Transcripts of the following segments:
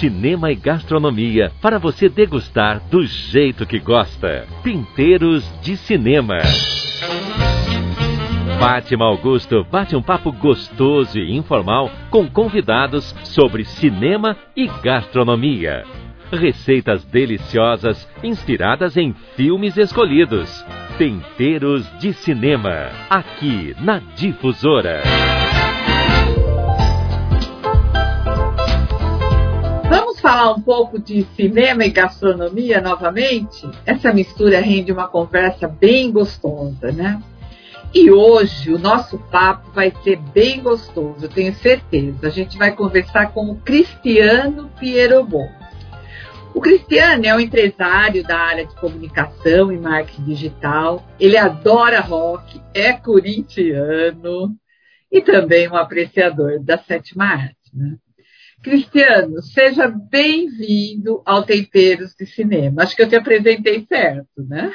cinema e gastronomia para você degustar do jeito que gosta. Pinteiros de Cinema. Fátima Augusto bate um papo gostoso e informal com convidados sobre cinema e gastronomia. Receitas deliciosas inspiradas em filmes escolhidos. Tempeiros de Cinema, aqui na Difusora. Falar um pouco de cinema e gastronomia novamente? Essa mistura rende uma conversa bem gostosa, né? E hoje o nosso papo vai ser bem gostoso, eu tenho certeza. A gente vai conversar com o Cristiano Pierobon. O Cristiano é um empresário da área de comunicação e marketing digital. Ele adora rock, é corintiano e também um apreciador da sétima arte. Né? Cristiano, seja bem-vindo ao Temperos de Cinema. Acho que eu te apresentei certo, né?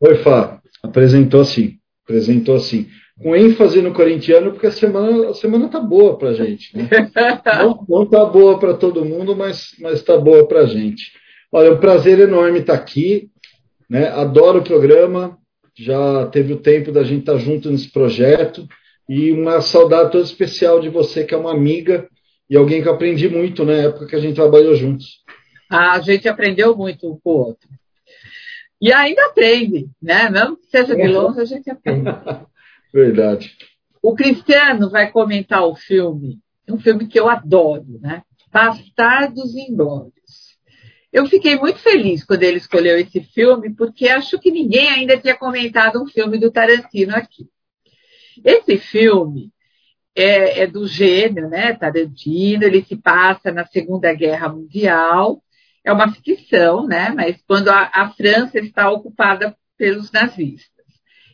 Oi, Fá. Apresentou sim apresentou assim, com ênfase no corintiano, porque a semana, a semana tá boa para gente. Né? não, não tá boa para todo mundo, mas, mas tá boa para gente. Olha, é um prazer enorme estar tá aqui, né? adoro o programa, já teve o tempo da gente estar tá junto nesse projeto, e uma saudade toda especial de você, que é uma amiga e alguém que eu aprendi muito na época que a gente trabalhou juntos. Ah, a gente aprendeu muito um com o outro. E ainda aprende, né? Mesmo que seja de longe, a gente aprende. Verdade. O Cristiano vai comentar o filme, um filme que eu adoro, né? Bastardos Inglórios. Eu fiquei muito feliz quando ele escolheu esse filme, porque acho que ninguém ainda tinha comentado um filme do Tarantino aqui. Esse filme é, é do gênio, né? Tarantino, ele se passa na Segunda Guerra Mundial é uma ficção, né? Mas quando a, a França está ocupada pelos nazistas.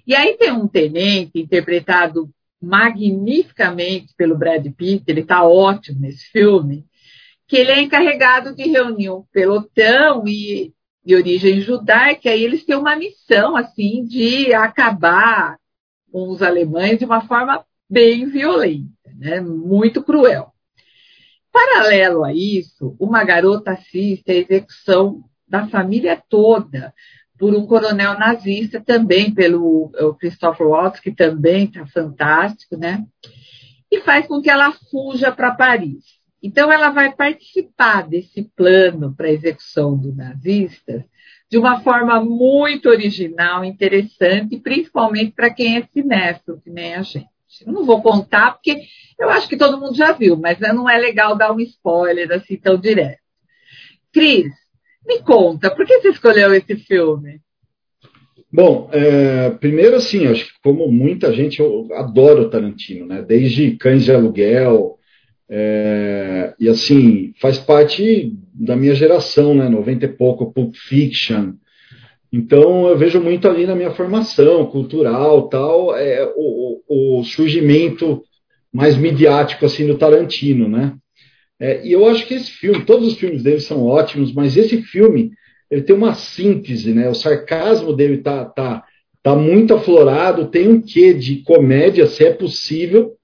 E aí tem um tenente interpretado magnificamente pelo Brad Pitt, ele está ótimo nesse filme, que ele é encarregado de reunir um pelotão e de origem judaica, e eles têm uma missão assim de acabar com os alemães de uma forma bem violenta, né? muito cruel. Paralelo a isso, uma garota assiste à execução da família toda por um coronel nazista, também pelo Christopher Waltz, que também está fantástico, né? E faz com que ela fuja para Paris. Então, ela vai participar desse plano para a execução do nazista de uma forma muito original, interessante, principalmente para quem é cinéfilo, que nem a gente. Não vou contar, porque eu acho que todo mundo já viu, mas não é legal dar um spoiler assim tão direto. Cris, me conta, por que você escolheu esse filme? Bom, é, primeiro assim, acho que como muita gente, eu adoro Tarantino, né? Desde Cães de Aluguel, é, e assim, faz parte da minha geração, né? 90 e pouco, Pulp Fiction, então eu vejo muito ali na minha formação cultural, tal, é, o, o, surgimento mais midiático assim do Tarantino, né? É, e eu acho que esse filme, todos os filmes dele são ótimos, mas esse filme ele tem uma síntese, né? O sarcasmo dele tá, tá, tá muito aflorado, tem um quê de comédia, se é possível,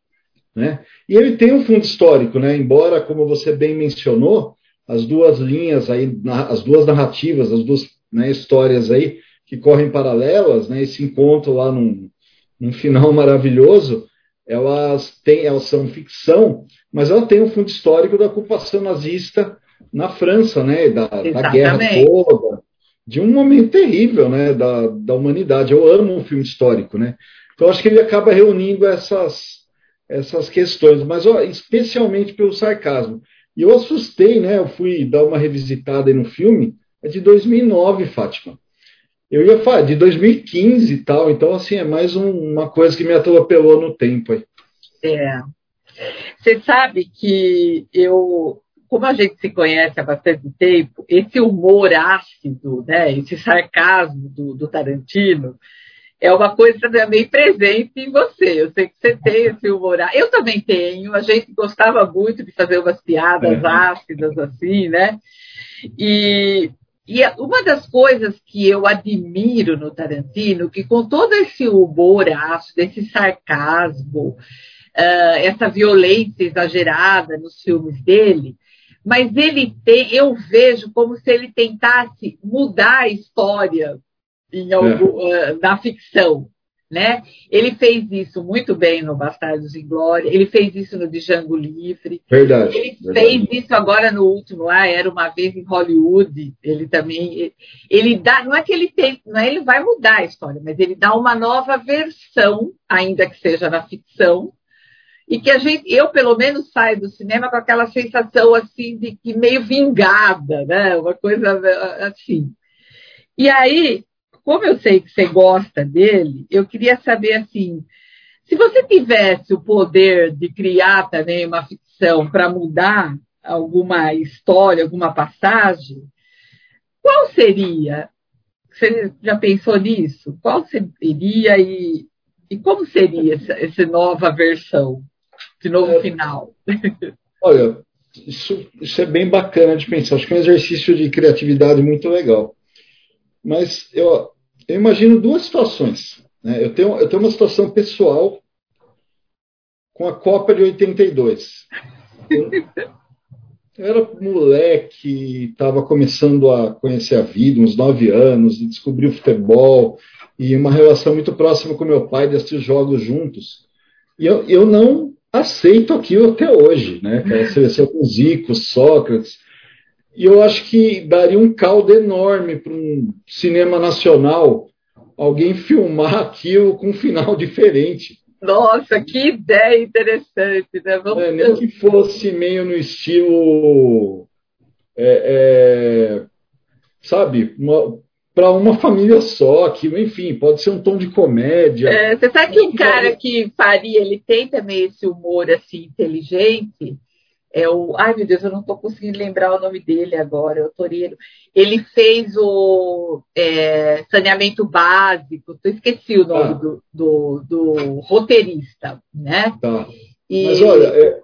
né? E ele tem um fundo histórico, né? Embora, como você bem mencionou, as duas linhas aí, as duas narrativas, as duas né, histórias aí que correm paralelas, né, esse encontro lá num, num final maravilhoso, elas, têm, elas são ficção, mas ela tem um fundo histórico da ocupação nazista na França, né, da, da guerra toda, de um momento terrível, né, da, da humanidade. Eu amo um filme histórico, né. Então acho que ele acaba reunindo essas essas questões, mas ó, especialmente pelo sarcasmo. E eu assustei, né? Eu fui dar uma revisitada no filme é de 2009, Fátima. Eu ia falar de 2015 e tal, então assim, é mais um, uma coisa que me atropelou no tempo aí. É. Você sabe que eu, como a gente se conhece há bastante tempo, esse humor ácido, né, esse sarcasmo do, do Tarantino, é uma coisa também presente em você. Eu sei que você tem esse humor. Eu também tenho. A gente gostava muito de fazer umas piadas é. ácidas assim, né? E e uma das coisas que eu admiro no Tarantino, que com todo esse humor ácido, esse sarcasmo, uh, essa violência exagerada nos filmes dele, mas ele tem, eu vejo como se ele tentasse mudar a história em algum, é. uh, na ficção. Né? Ele fez isso muito bem no Bastardos em Glória, ele fez isso no Django Livre. Verdade. Ele verdade. fez isso agora no último lá, era uma vez em Hollywood. Ele também, ele dá, não é que ele tem, não é ele vai mudar a história, mas ele dá uma nova versão, ainda que seja na ficção, e que a gente, eu pelo menos saio do cinema com aquela sensação assim de que meio vingada, né? Uma coisa assim. E aí, como eu sei que você gosta dele, eu queria saber assim, se você tivesse o poder de criar também uma ficção para mudar alguma história, alguma passagem, qual seria? Você já pensou nisso? Qual seria e, e como seria essa, essa nova versão? de novo é, final. Olha, isso, isso é bem bacana de pensar. Acho que é um exercício de criatividade muito legal. Mas eu, eu imagino duas situações. Né? Eu, tenho, eu tenho uma situação pessoal com a Copa de 82. Eu, era moleque, estava começando a conhecer a vida, uns nove anos, e descobri o futebol, e uma relação muito próxima com meu pai, de assistir jogos juntos. E eu, eu não aceito aquilo até hoje, né? Aquela seleção com Zico, Sócrates. E eu acho que daria um caldo enorme para um cinema nacional alguém filmar aquilo com um final diferente. Nossa, que ideia interessante, né? Vamos é, nem que fosse meio no estilo. É, é, sabe, para uma família só, que, enfim, pode ser um tom de comédia. É, você sabe que um cara que faria, ele tem também esse humor assim inteligente, é o. Ai, meu Deus, eu não estou conseguindo lembrar o nome dele agora, é o Toreiro. Ele fez o é, saneamento básico, eu esqueci o nome ah. do, do, do, roteirista, né? Tá. E... Mas olha, é,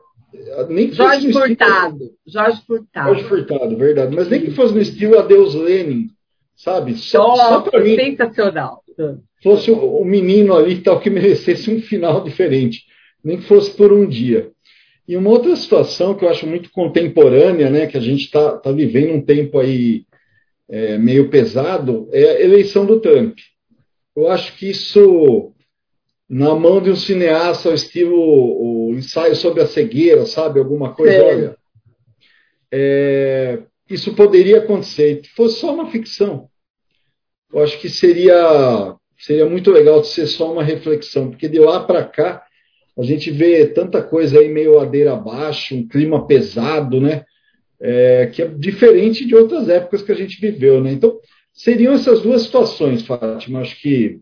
nem Jorge Furtado. Estilo... Jorge Furtado. Jorge Furtado, verdade. Mas nem que fosse no estilo Adeus Lenin sabe? Só, só para mim. Sensacional. Fosse o um menino ali tal que merecesse um final diferente, nem que fosse por um dia. E uma outra situação que eu acho muito contemporânea, né, que a gente está tá vivendo um tempo aí é, meio pesado, é a eleição do Trump. Eu acho que isso, na mão de um cineasta, ao estilo o ensaio sobre a cegueira, sabe? Alguma coisa, é. olha. É, isso poderia acontecer. Se fosse só uma ficção, eu acho que seria, seria muito legal de ser só uma reflexão, porque de lá para cá a gente vê tanta coisa aí meio ladeira abaixo, um clima pesado, né? É, que é diferente de outras épocas que a gente viveu, né? Então, seriam essas duas situações, Fátima. Acho que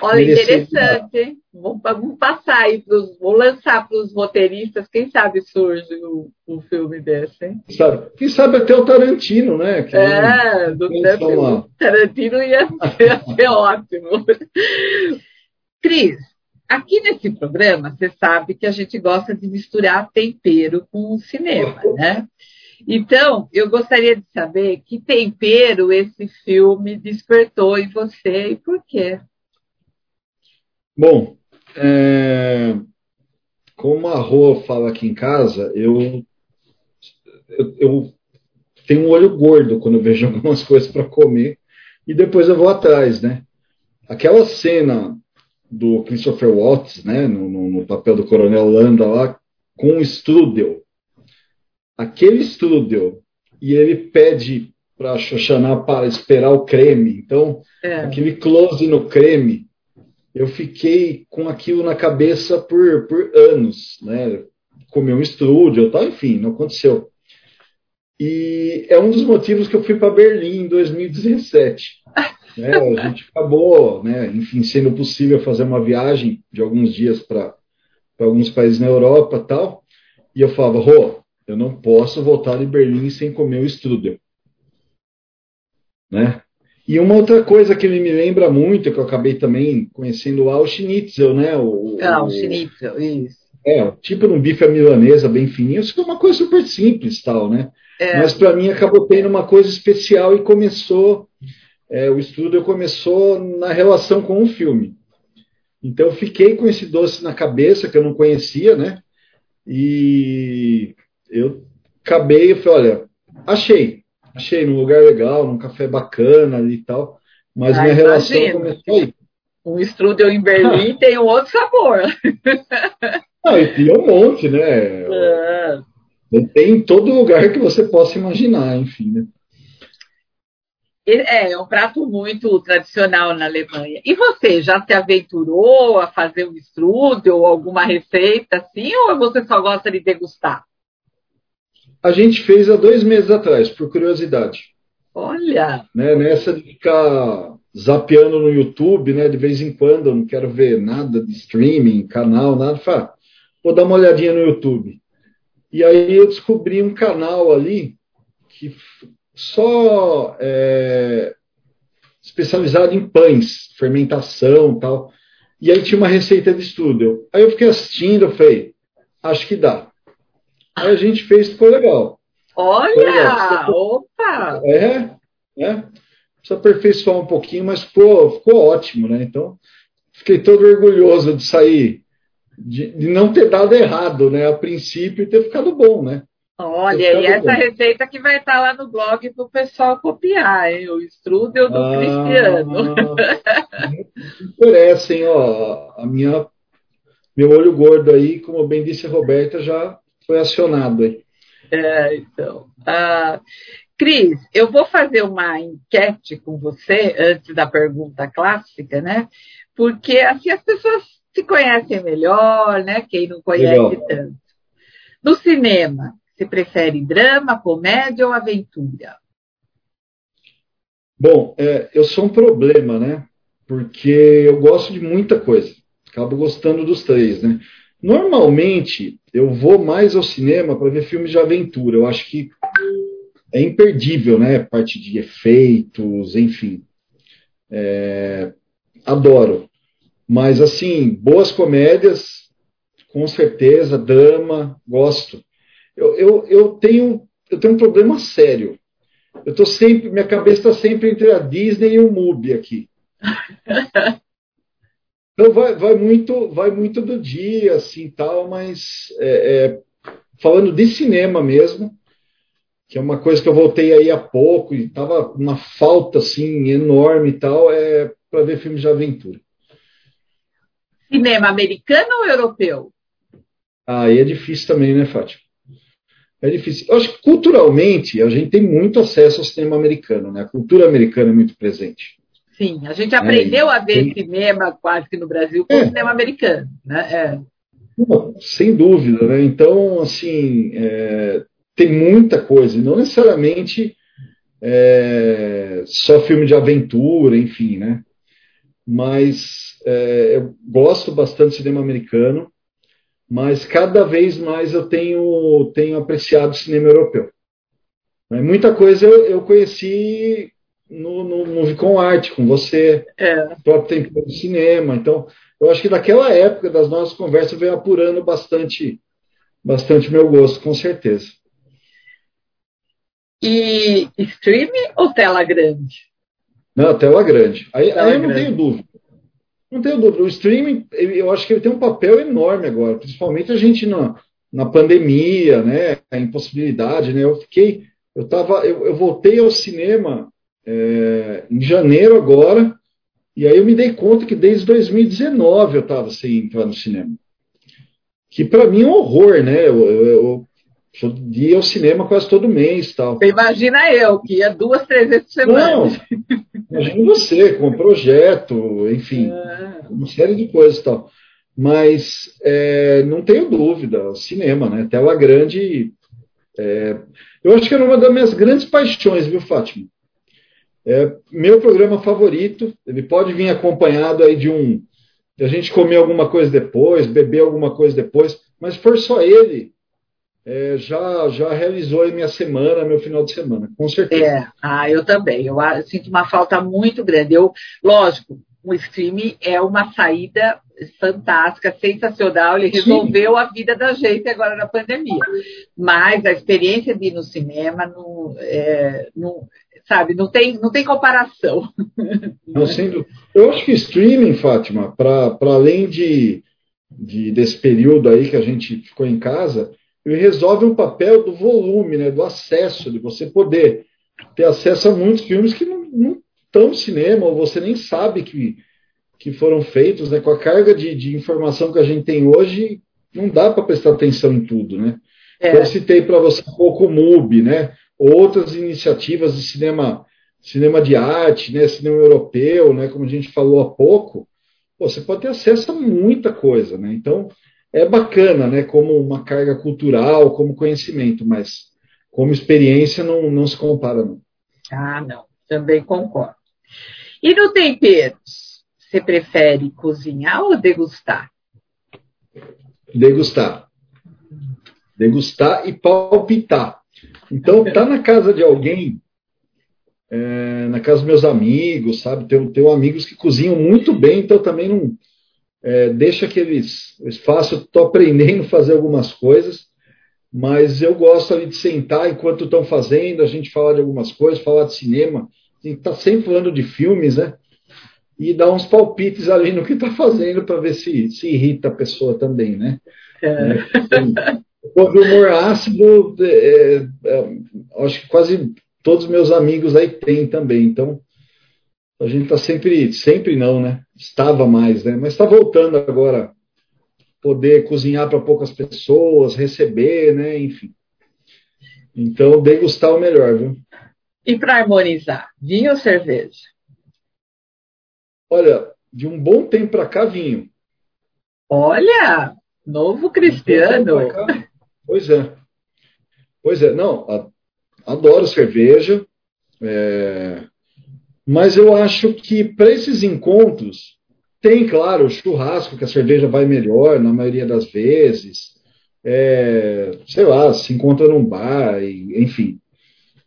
Olha, interessante, hein? Vamos, vamos passar aí, pros, vou lançar para os roteiristas, quem sabe surge um, um filme desse, hein? Sabe, quem sabe até o Tarantino, né? Que é, do tempo, Tarantino ia ia ser ótimo. Cris, aqui nesse programa, você sabe que a gente gosta de misturar tempero com cinema, né? Então, eu gostaria de saber que tempero esse filme despertou em você e por quê? Bom, é, como a Rô fala aqui em casa, eu, eu, eu, tenho um olho gordo quando eu vejo algumas coisas para comer e depois eu vou atrás, né? Aquela cena do Christopher Watts, né, no, no, papel do Coronel Landa lá, com o Strudel. Aquele Strudel, e ele pede para a para esperar o creme. Então, é. aquele close no creme eu fiquei com aquilo na cabeça por, por anos, né? Comi um estúdio, tal, enfim, não aconteceu. E é um dos motivos que eu fui para Berlim em 2017. né? A gente acabou, né, enfim, sendo possível fazer uma viagem de alguns dias para alguns países na Europa tal. E eu falava, Rô, eu não posso voltar de Berlim sem comer o Strudel. Né? E uma outra coisa que ele me lembra muito, que eu acabei também conhecendo lá, o schnitzel, né? O, ah, o, o schnitzel, isso. É, tipo um bife à milanesa bem fininho, isso é uma coisa super simples, tal, né? É. Mas para mim acabou tendo uma coisa especial e começou, é, o estudo começou na relação com o filme. Então eu fiquei com esse doce na cabeça que eu não conhecia, né? E eu acabei, eu falei, olha, achei, achei num lugar legal, num café bacana e tal, mas ah, minha relação começou aí. Um strudel em Berlim tem um outro sabor. Ah, e tem um monte, né? É. Tem em todo lugar que você possa imaginar, enfim, né? É, é um prato muito tradicional na Alemanha. E você já se aventurou a fazer um strudel ou alguma receita assim, ou você só gosta de degustar? A gente fez há dois meses atrás, por curiosidade. Olha! Né, nessa de ficar zapeando no YouTube, né, de vez em quando, eu não quero ver nada de streaming, canal, nada, fala, vou dar uma olhadinha no YouTube. E aí eu descobri um canal ali que só é, especializado em pães, fermentação tal. E aí tinha uma receita de estudo. Aí eu fiquei assistindo, eu falei, acho que dá. Aí a gente fez, ficou legal. Olha! Ficou legal. Opa! É, é. Precisa aperfeiçoar um pouquinho, mas ficou, ficou ótimo, né? Então, fiquei todo orgulhoso de sair, de, de não ter dado errado, né? A princípio, e ter ficado bom, né? Olha, e essa receita que vai estar lá no blog para o pessoal copiar, hein? o strudel do ah, Cristiano. Interessa, hein? Ó, a minha, meu olho gordo aí, como bem disse a Roberta, já foi acionado aí. É, então. Ah, Cris, eu vou fazer uma enquete com você antes da pergunta clássica, né? Porque assim as pessoas se conhecem melhor, né? Quem não conhece Legal. tanto. No cinema, você prefere drama, comédia ou aventura? Bom, é, eu sou um problema, né? Porque eu gosto de muita coisa. Acabo gostando dos três, né? Normalmente, eu vou mais ao cinema para ver filmes de aventura. Eu acho que é imperdível, né? Parte de efeitos, enfim. É, adoro. Mas, assim, boas comédias, com certeza, drama, gosto eu, eu, eu, tenho, eu tenho um problema sério. Eu tô sempre, minha cabeça está sempre entre a Disney e o MUBI aqui. Então vai, vai, muito, vai muito do dia, assim, tal, mas é, é, falando de cinema mesmo, que é uma coisa que eu voltei aí há pouco e tava uma falta assim enorme e tal, é para ver filmes de aventura. Cinema americano ou europeu? Aí ah, é difícil também, né, Fátima? É difícil. Eu acho que culturalmente a gente tem muito acesso ao cinema americano, né? A cultura americana é muito presente. Sim, a gente aprendeu é, a ver tem... cinema quase que no Brasil com é. o cinema americano, né? É. sem dúvida, né? Então, assim, é, tem muita coisa, não necessariamente é, só filme de aventura, enfim, né? Mas é, eu gosto bastante de cinema americano mas cada vez mais eu tenho, tenho apreciado o cinema europeu. Muita coisa eu, eu conheci no, no Movie com Arte, com você, é. próprio tempo do cinema. Então, eu acho que daquela época das nossas conversas veio apurando bastante, bastante meu gosto, com certeza. E streaming ou tela grande? Não, tela grande. Aí, tela aí eu não tenho dúvida. Não tenho dúvida. O streaming, eu acho que ele tem um papel enorme agora, principalmente a gente na, na pandemia, né? A impossibilidade, né? Eu fiquei, eu tava, eu, eu voltei ao cinema é, em janeiro agora, e aí eu me dei conta que desde 2019 eu estava sem entrar no cinema. Que para mim é um horror, né? Eu, eu, eu, eu ia ao cinema quase todo mês tal. Imagina eu, que ia duas, três vezes por semana. Não, imagina você, com um projeto, enfim, é. uma série de coisas tal. Mas é, não tenho dúvida, cinema, né? Tela grande. É, eu acho que era uma das minhas grandes paixões, viu, Fátima? É, meu programa favorito, ele pode vir acompanhado aí de um. de a gente comer alguma coisa depois, beber alguma coisa depois, mas se for só ele, é, já, já realizou a minha semana, meu final de semana, com certeza. É, ah, eu também. Eu, eu sinto uma falta muito grande. Eu, lógico, o streaming é uma saída fantástica, sensacional. Ele resolveu Sim. a vida da gente agora na pandemia. Mas a experiência de ir no cinema não, é, não sabe, não tem, não tem comparação. Não, sendo, eu acho que streaming, Fátima, para além de, de, desse período aí que a gente ficou em casa, ele resolve um papel do volume, né, do acesso, de você poder ter acesso a muitos filmes que não, não estão no cinema, ou você nem sabe que, que foram feitos, né, com a carga de, de informação que a gente tem hoje, não dá para prestar atenção em tudo, né? É. Eu citei para você um pouco o MUBI, né? Outras iniciativas de cinema, cinema de arte, né? Cinema europeu, né? Como a gente falou há pouco, Pô, você pode ter acesso a muita coisa, né? Então é bacana, né? Como uma carga cultural, como conhecimento, mas como experiência não, não se compara, não. Ah, não, também concordo. E no temperos, você prefere cozinhar ou degustar? Degustar. Degustar e palpitar. Então, tá na casa de alguém, é, na casa dos meus amigos, sabe? Tenho, tenho amigos que cozinham muito bem, então também não é, deixa que eles, eles façam. Estou aprendendo a fazer algumas coisas, mas eu gosto ali de sentar enquanto estão fazendo, a gente falar de algumas coisas, falar de cinema. A gente está sempre falando de filmes, né? E dar uns palpites ali no que está fazendo para ver se, se irrita a pessoa também, né? É. É, assim, o humor ácido, é, é, acho que quase todos os meus amigos aí têm também. Então, a gente está sempre, sempre não, né? Estava mais, né? Mas está voltando agora, poder cozinhar para poucas pessoas, receber, né? Enfim. Então, degustar o melhor, viu? E para harmonizar, vinho ou cerveja? Olha, de um bom tempo para cá, vinho. Olha, novo cristiano. Pois é. Pois é, não, adoro cerveja, é, mas eu acho que para esses encontros tem, claro, o churrasco, que a cerveja vai melhor na maioria das vezes. É, sei lá, se encontra num bar, e, enfim.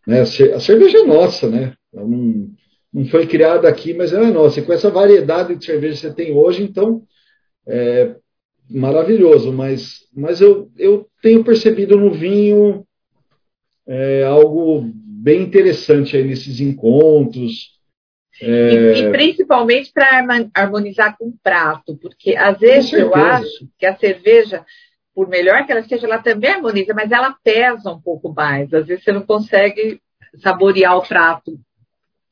Né, a cerveja é nossa, né? Não, não foi criada aqui, mas ela é nossa. E com essa variedade de cerveja que você tem hoje, então, é maravilhoso. Mas, mas eu, eu tenho percebido no vinho é, algo bem interessante aí nesses encontros. É... E, e, principalmente para harmonizar com o prato, porque às vezes eu acho que a cerveja, por melhor que ela seja, ela também harmoniza, mas ela pesa um pouco mais. Às vezes você não consegue saborear o prato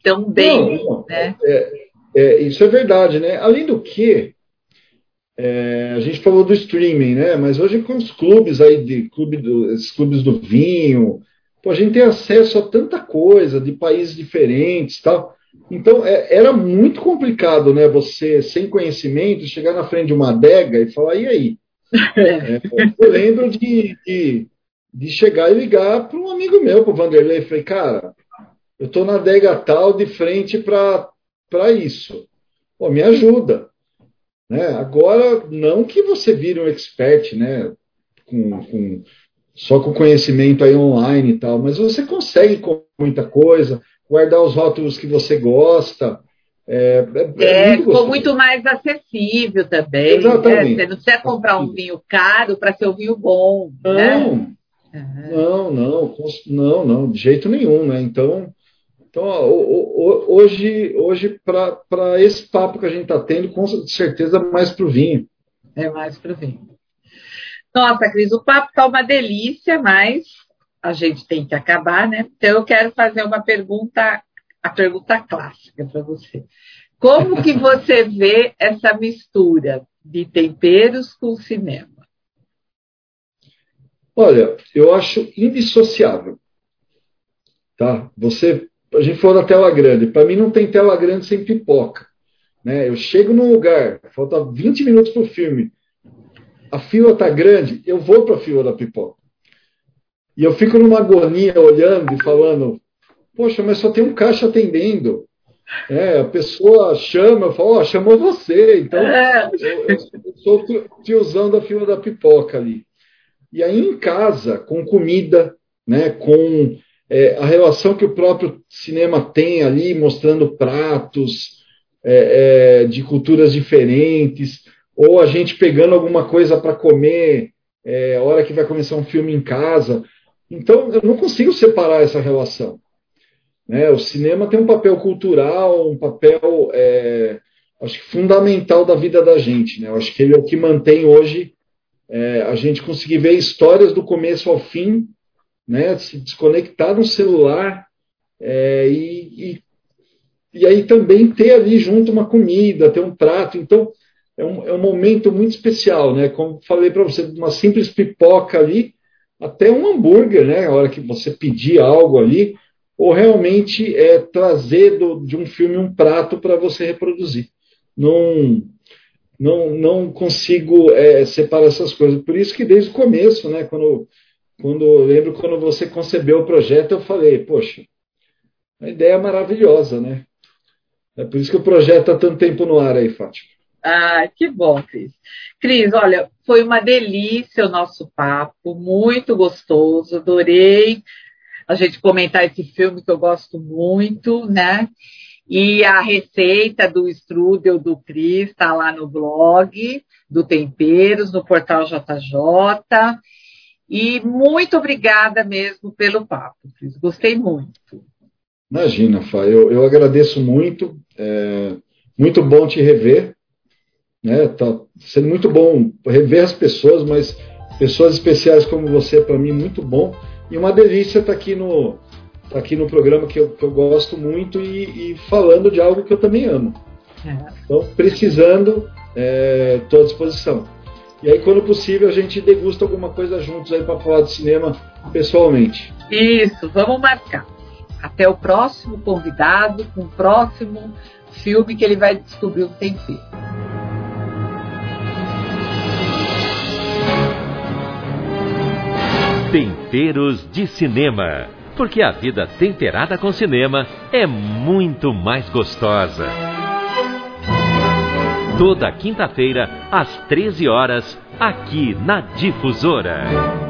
tão bem. Não, né? É, é, isso é verdade, né? Além do que, é, a gente falou do streaming, né? Mas hoje com os clubes aí de clube do, esses clubes do vinho, pô, a gente tem acesso a tanta coisa de países diferentes, tal. Então é, era muito complicado, né? Você sem conhecimento chegar na frente de uma adega e falar e aí. É, eu lembro de, de, de, chegar e ligar para um amigo meu, para o Vanderlei, falei, cara, eu estou na adega tal de frente para isso. Pô, me ajuda. Né? Agora, não que você vire um expert, né? Com, com, só com conhecimento aí online e tal, mas você consegue com muita coisa, guardar os rótulos que você gosta. É, é, é, é ficou muito mais acessível também. Né? Exatamente. Né? Você não precisa comprar um vinho caro para ser um vinho bom. Não, né? não, não, não, não, de jeito nenhum, né? Então, então, hoje, hoje para esse papo que a gente está tendo, com certeza mais para o vinho. É mais para o vinho. Nossa, Cris, o papo está uma delícia, mas a gente tem que acabar, né? Então eu quero fazer uma pergunta, a pergunta clássica para você. Como que você vê essa mistura de temperos com cinema? Olha, eu acho indissociável. Tá? Você a gente falou da tela grande. Para mim não tem tela grande sem pipoca. Né? Eu chego num lugar, falta 20 minutos para o filme, a fila está grande, eu vou para a fila da pipoca. E eu fico numa agonia olhando e falando, poxa, mas só tem um caixa atendendo. É, a pessoa chama, eu falo, oh, chamou você. Então, é. eu, eu sou tiozão da fila da pipoca ali. E aí em casa, com comida, né, com é, a relação que o próprio cinema tem ali, mostrando pratos é, é, de culturas diferentes, ou a gente pegando alguma coisa para comer, é, hora que vai começar um filme em casa. Então, eu não consigo separar essa relação. Né? O cinema tem um papel cultural, um papel, é, acho que fundamental da vida da gente. Né? Eu acho que ele é o que mantém hoje é, a gente conseguir ver histórias do começo ao fim, né, se desconectar no celular é, e, e, e, aí também ter ali junto uma comida, ter um prato. Então, é um, é um momento muito especial, né? Como falei para você, uma simples pipoca ali, até um hambúrguer, né? A hora que você pedir algo ali, ou realmente é trazer do, de um filme um prato para você reproduzir. Não, não, não consigo é, separar essas coisas. Por isso que desde o começo, né? Quando, quando eu lembro quando você concebeu o projeto, eu falei, poxa, a ideia é maravilhosa, né? É por isso que o projeto está tanto tempo no ar aí, Fátima. Ah, que bom, Cris. Cris, olha, foi uma delícia o nosso papo, muito gostoso, adorei a gente comentar esse filme que eu gosto muito, né? E a receita do strudel do Cris está lá no blog do Temperos, no portal JJ. E muito obrigada mesmo pelo papo, Cris. Gostei muito. Imagina, Fá, eu, eu agradeço muito. É, muito bom te rever. Né? Tá sendo muito bom rever as pessoas, mas pessoas especiais como você, para mim, muito bom. E uma delícia estar tá aqui no, tá aqui no programa que eu, que eu gosto muito e, e, falando de algo que eu também amo. É. Então, precisando, estou é, à disposição. E aí, quando possível, a gente degusta alguma coisa juntos aí para falar de cinema pessoalmente. Isso, vamos marcar. Até o próximo convidado, com o próximo filme que ele vai descobrir o tempero. Temperos de Cinema. Porque a vida temperada com cinema é muito mais gostosa. Toda quinta-feira, às 13 horas, aqui na Difusora.